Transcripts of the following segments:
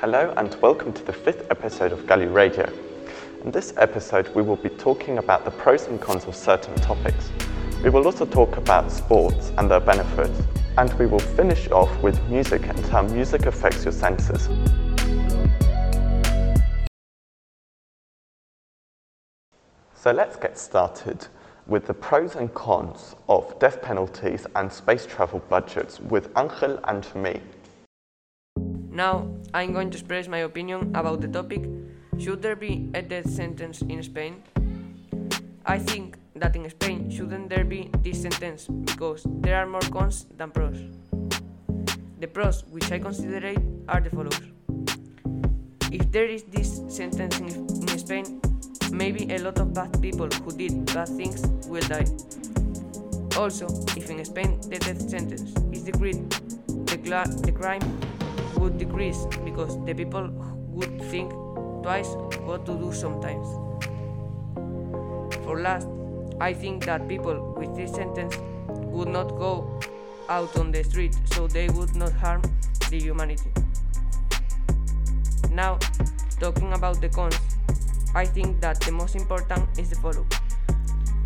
Hello and welcome to the fifth episode of Gully Radio. In this episode, we will be talking about the pros and cons of certain topics. We will also talk about sports and their benefits, and we will finish off with music and how music affects your senses. So let's get started with the pros and cons of death penalties and space travel budgets with Angel and me. Now, I'm going to express my opinion about the topic Should there be a death sentence in Spain? I think that in Spain shouldn't there be this sentence because there are more cons than pros. The pros, which I consider are the following. If there is this sentence in, in Spain, maybe a lot of bad people who did bad things will die. Also, if in Spain the death sentence is decreed, the, the crime would decrease because the people would think twice what to do sometimes. For last, I think that people with this sentence would not go out on the street so they would not harm the humanity. Now, talking about the cons, I think that the most important is the following.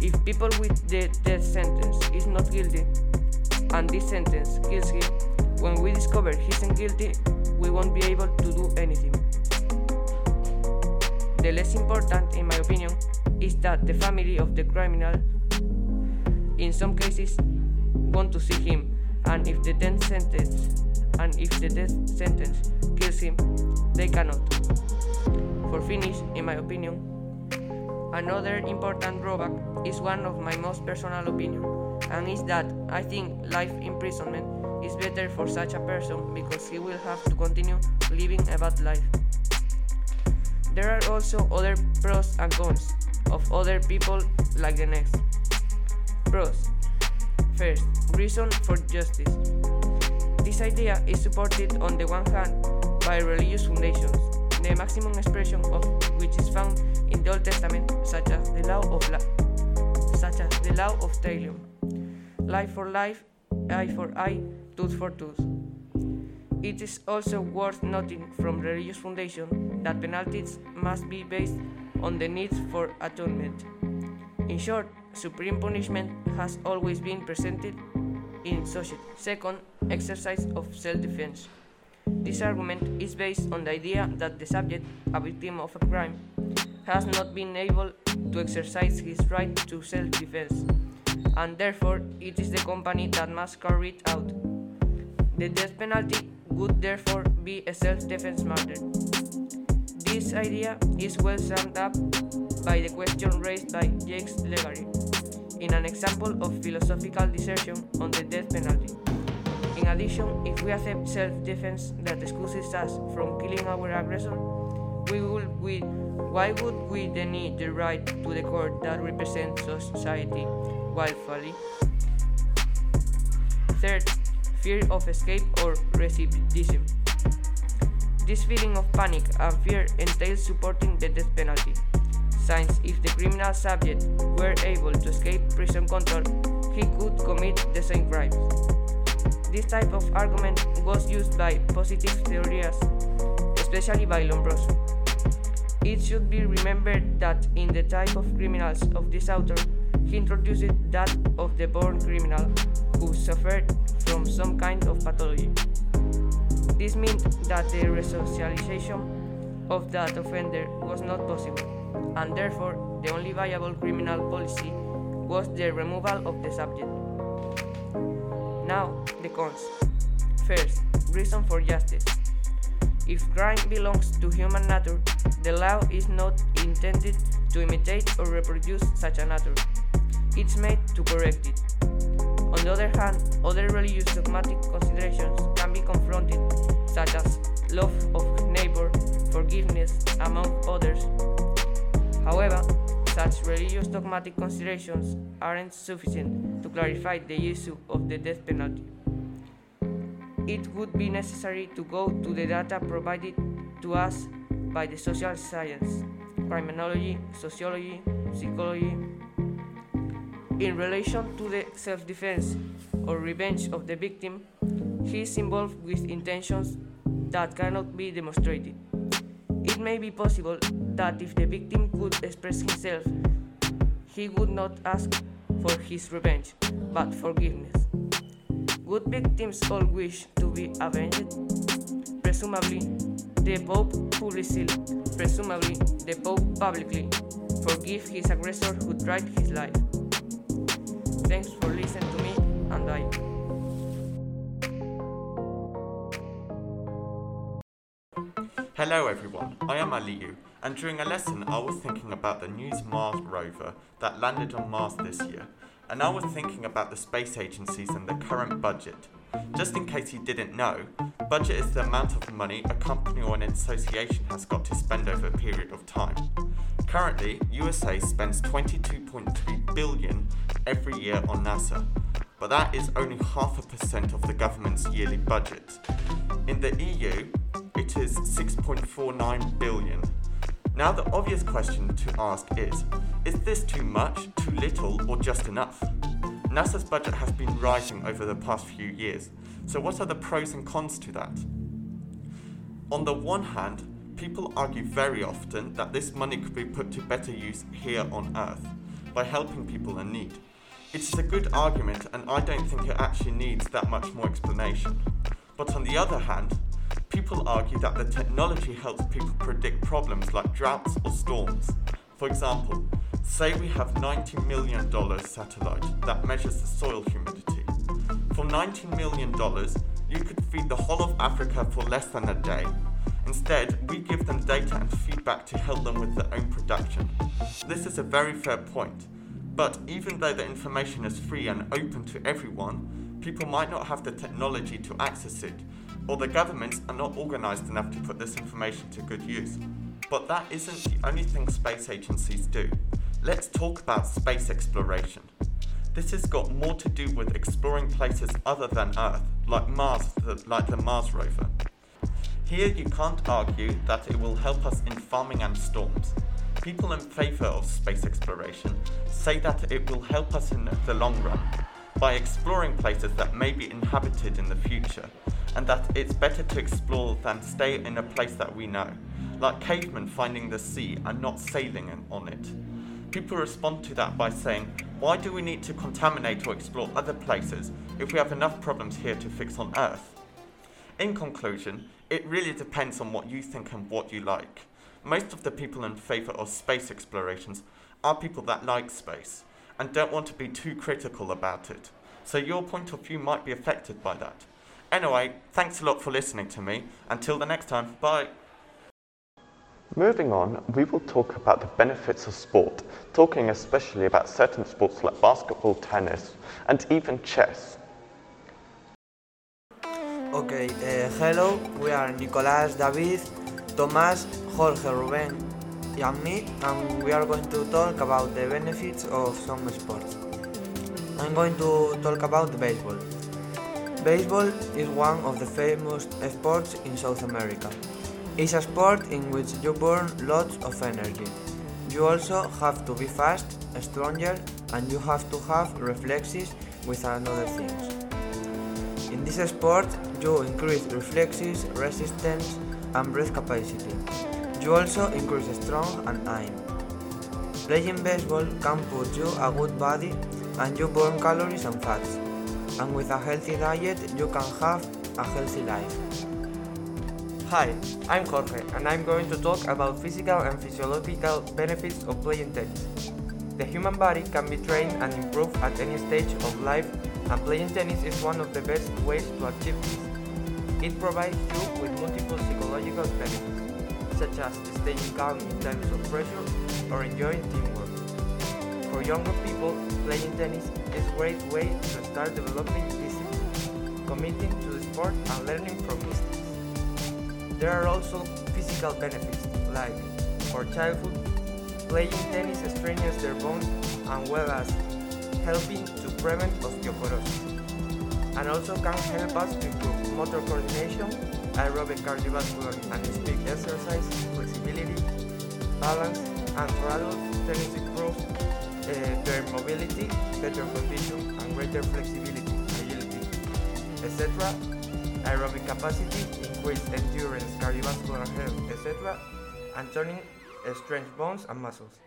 If people with the death sentence is not guilty and this sentence kills him, when we discover he's not guilty, we won't be able to do anything. The less important, in my opinion, is that the family of the criminal, in some cases, want to see him, and if the death sentence and if the death sentence kills him, they cannot. For finish, in my opinion, another important drawback is one of my most personal opinion, and is that I think life imprisonment is better for such a person because he will have to continue living a bad life. There are also other pros and cons of other people like the next. Pros. First, reason for justice. This idea is supported on the one hand by religious foundations, the maximum expression of which is found in the Old Testament, such as the law of la- such as the law of Talion, life for life, eye for eye, tooth for tooth. It is also worth noting from religious foundation that penalties must be based on the need for atonement. In short, supreme punishment has always been presented in society. Second, exercise of self-defense. This argument is based on the idea that the subject, a victim of a crime, has not been able to exercise his right to self-defense, and therefore it is the company that must carry it out. The death penalty would therefore be a self-defense matter. This idea is well summed up by the question raised by Jacques Legary in an example of philosophical dissertation on the death penalty. In addition, if we accept self-defense that excuses us from killing our aggressor, we will, we, why would we then need the right to the court that represents society willfully? Third, fear of escape or recidivism. This feeling of panic and fear entails supporting the death penalty, since if the criminal subject were able to escape prison control, he could commit the same crimes. This type of argument was used by positive theorists, especially by Lombroso. It should be remembered that in the type of criminals of this author, he introduced that of the born criminal who suffered from some kind of pathology. This meant that the resocialization of that offender was not possible, and therefore the only viable criminal policy was the removal of the subject. Now, the cons. First, reason for justice. If crime belongs to human nature, the law is not intended to imitate or reproduce such a nature. It's made to correct it. The other hand, other religious dogmatic considerations can be confronted, such as love of neighbor, forgiveness, among others. However, such religious dogmatic considerations aren't sufficient to clarify the issue of the death penalty. It would be necessary to go to the data provided to us by the social science, criminology, sociology, psychology. In relation to the self defense or revenge of the victim, he is involved with intentions that cannot be demonstrated. It may be possible that if the victim could express himself, he would not ask for his revenge, but forgiveness. Would victims all wish to be avenged? Presumably, the Pope publicly, presumably the Pope publicly forgive his aggressor who tried his life. Thanks for listening to me and I. Hello everyone, I am Aliyu, and during a lesson I was thinking about the News Mars rover that landed on Mars this year, and I was thinking about the space agencies and the current budget. Just in case you didn't know, budget is the amount of money a company or an association has got to spend over a period of time. Currently, USA spends 22.3 billion every year on NASA, but that is only half a percent of the government's yearly budget. In the EU, it is 6.49 billion. Now, the obvious question to ask is is this too much, too little, or just enough? NASA's budget has been rising over the past few years, so what are the pros and cons to that? On the one hand, people argue very often that this money could be put to better use here on Earth by helping people in need. It is a good argument, and I don't think it actually needs that much more explanation. But on the other hand, people argue that the technology helps people predict problems like droughts or storms. For example, say we have $90 million satellite that measures the soil humidity. For $90 million, you could feed the whole of Africa for less than a day. Instead, we give them data and feedback to help them with their own production. This is a very fair point. But even though the information is free and open to everyone, people might not have the technology to access it, or the governments are not organized enough to put this information to good use. But that isn't the only thing space agencies do. Let's talk about space exploration. This has got more to do with exploring places other than Earth, like Mars, like the Mars rover. Here you can't argue that it will help us in farming and storms. People in favour of space exploration say that it will help us in the long run by exploring places that may be inhabited in the future, and that it's better to explore than stay in a place that we know, like cavemen finding the sea and not sailing on it. People respond to that by saying, why do we need to contaminate or explore other places if we have enough problems here to fix on Earth? In conclusion, it really depends on what you think and what you like. Most of the people in favour of space explorations are people that like space and don't want to be too critical about it. So your point of view might be affected by that. Anyway, thanks a lot for listening to me. Until the next time, bye. Moving on, we will talk about the benefits of sport, talking especially about certain sports like basketball, tennis, and even chess. Okay, uh, hello, we are Nicolas, David, Tomás, Jorge, Ruben, and me, and we are going to talk about the benefits of some sports. I'm going to talk about baseball. Baseball is one of the famous sports in South America. It's a sport in which you burn lots of energy. You also have to be fast, stronger, and you have to have reflexes with another things. In this sport, you increase reflexes, resistance, and breath capacity. You also increase strength and aim. Playing baseball can put you a good body and you burn calories and fats. And with a healthy diet, you can have a healthy life. Hi, I'm Jorge, and I'm going to talk about physical and physiological benefits of playing tennis. The human body can be trained and improved at any stage of life, and playing tennis is one of the best ways to achieve this. It provides you with multiple psychological benefits, such as staying calm in times of pressure or enjoying teamwork. For younger people, playing tennis is a great way to start developing discipline, committing to the sport and learning from mistakes. There are also physical benefits, like for childhood, playing tennis strengthens their bones as well as helping to prevent osteoporosis, and also can help us improve motor coordination, aerobic cardiovascular and speed exercise, flexibility, balance, and for adults, tennis improves uh, their mobility, better condition, and greater flexibility, agility, etc aerobic capacity, increased endurance, cardiovascular health, etc., and turning strength bones and muscles.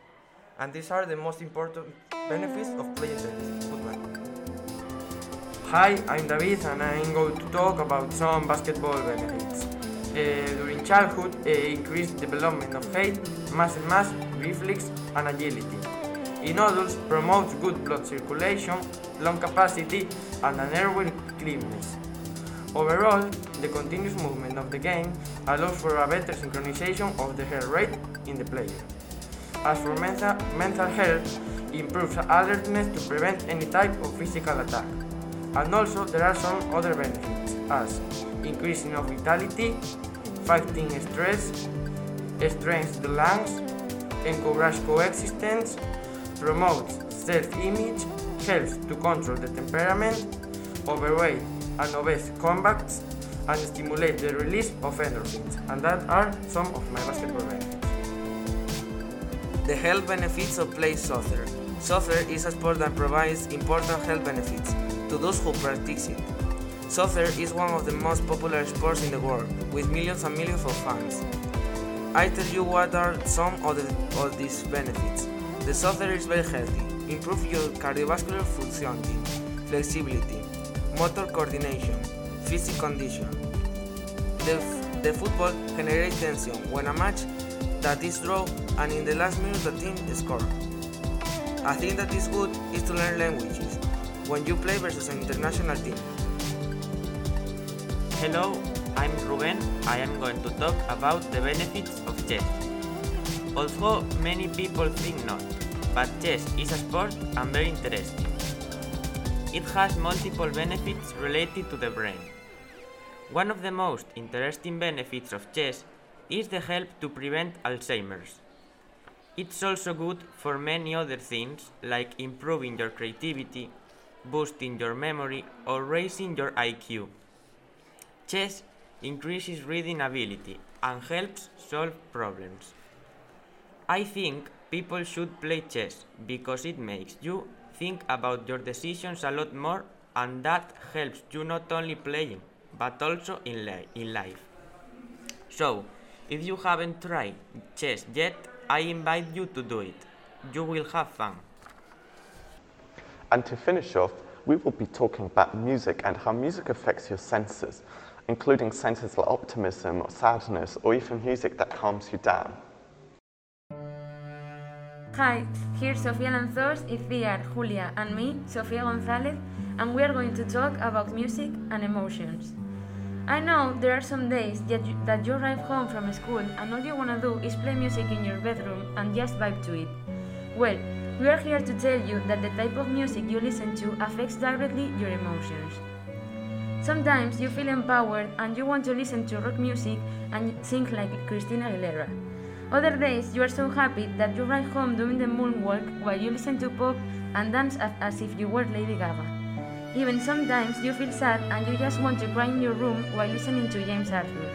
And these are the most important benefits of playing tennis. Hi, I'm David and I'm going to talk about some basketball benefits. Uh, during childhood, uh, increased development of height, muscle mass, reflex, and agility. In adults, promotes good blood circulation, lung capacity, and an airway cleanness. Overall, the continuous movement of the game allows for a better synchronization of the heart rate in the player. As for mental, mental health, improves alertness to prevent any type of physical attack. And also, there are some other benefits, as increasing of vitality, fighting stress, strengthens the lungs, encourages coexistence, promotes self-image, helps to control the temperament, overweight and obese combats, and stimulate the release of endorphins. And that are some of my basketball benefits. The health benefits of playing soccer. Soccer is a sport that provides important health benefits to those who practice it. Soccer is one of the most popular sports in the world, with millions and millions of fans. I tell you what are some of, the, of these benefits. The soccer is very healthy, improve your cardiovascular functioning, flexibility, motor coordination, physical condition. The, the football generates tension when a match that is draw and in the last minute the team score. A thing that is good is to learn languages when you play versus an international team. Hello, I'm Ruben. I am going to talk about the benefits of chess. Although many people think not, but chess is a sport and very interesting. It has multiple benefits related to the brain. One of the most interesting benefits of chess is the help to prevent Alzheimer's. It's also good for many other things like improving your creativity, boosting your memory, or raising your IQ. Chess increases reading ability and helps solve problems. I think people should play chess because it makes you think about your decisions a lot more and that helps you not only playing but also in, li- in life. So, if you haven't tried chess yet, I invite you to do it. You will have fun. And to finish off, we will be talking about music and how music affects your senses, including senses like optimism or sadness, or even music that calms you down. Hi, here's Sofia Lanzos, Iciar, Julia, and me, Sofia Gonzalez, and we are going to talk about music and emotions. I know there are some days that you, that you arrive home from school and all you wanna do is play music in your bedroom and just vibe to it. Well, we are here to tell you that the type of music you listen to affects directly your emotions. Sometimes you feel empowered and you want to listen to rock music and sing like Christina Aguilera. Other days you are so happy that you ride home doing the moonwalk while you listen to pop and dance as, if you were Lady Gaga. Even sometimes you feel sad and you just want to cry in your room while listening to James Arthur.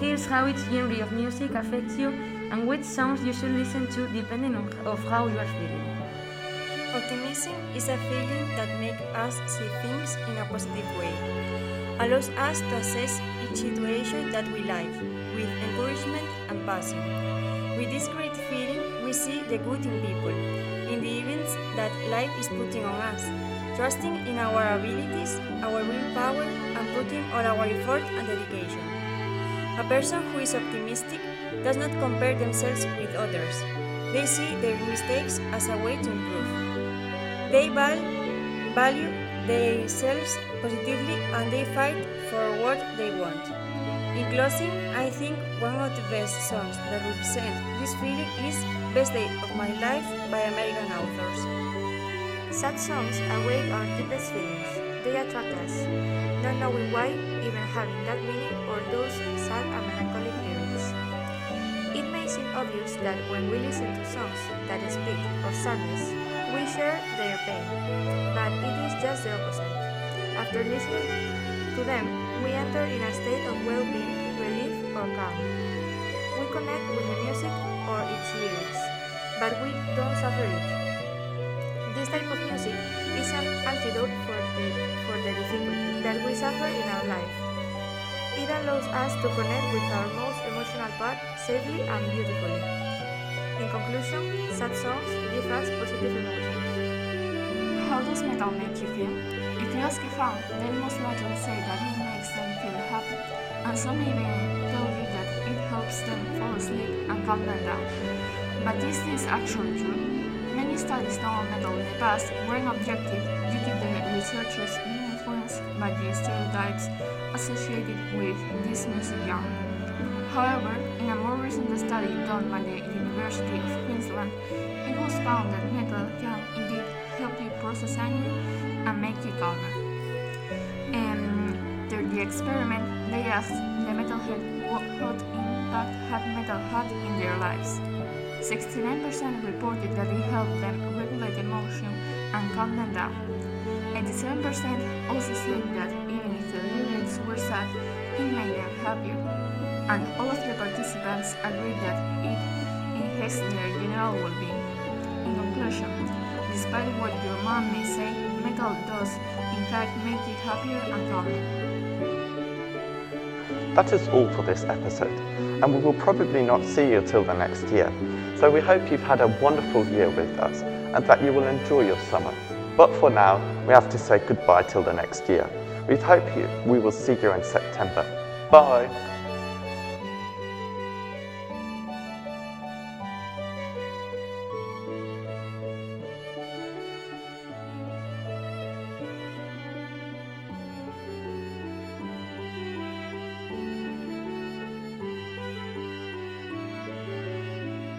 Here's how each genre of music affects you and which songs you should listen to depending on of how you are feeling. Optimism is a feeling that makes us see things in a positive way, allows us to assess each situation that we live with encouragement and passion. With this great feeling, we see the good in people, in the events that life is putting on us, trusting in our abilities, our willpower, and putting all our effort and dedication. A person who is optimistic does not compare themselves with others. They see their mistakes as a way to improve. They val- value themselves positively and they fight for what they want. In closing, I think one of the best songs that represent this feeling is Best Day of My Life by American authors. Sad songs awake our deepest feelings. They attract us, not knowing why, even having that meaning or those sad and melancholic lyrics. It may seem obvious that when we listen to songs that speak of sadness, we share their pain, but it is just the opposite. After listening to them, we enter in a state of well-being, relief, or calm. We connect with the music or its lyrics, but we don't suffer it. This type of music is an antidote for the, for the difficulty that we suffer in our life. It allows us to connect with our most emotional part safely and beautifully. In conclusion, sad songs give us positive emotions. How does metal make you feel? If you ask a fan, they'll most likely say that it and some even tell you that it helps them fall asleep and calm them down. But this is this actually true? Many studies done on metal in the past weren't objective due to the researchers being influenced by the stereotypes associated with this genre. However, in a more recent study done by the University of Queensland, it was found that metal can indeed help you process anger and make you calmer. The experiment, they asked the metalhead what impact had metal had in their lives. 69% reported that it helped them regulate emotion and calm them down. 87% also said that even if the lyrics were sad, it made them happier. And all of the participants agreed that it enhanced their general well-being. In conclusion, despite what your mom may say, metal does in fact make you happier and calmer. That is all for this episode, and we will probably not see you till the next year. So we hope you've had a wonderful year with us and that you will enjoy your summer. But for now, we have to say goodbye till the next year. We hope you, we will see you in September. Bye.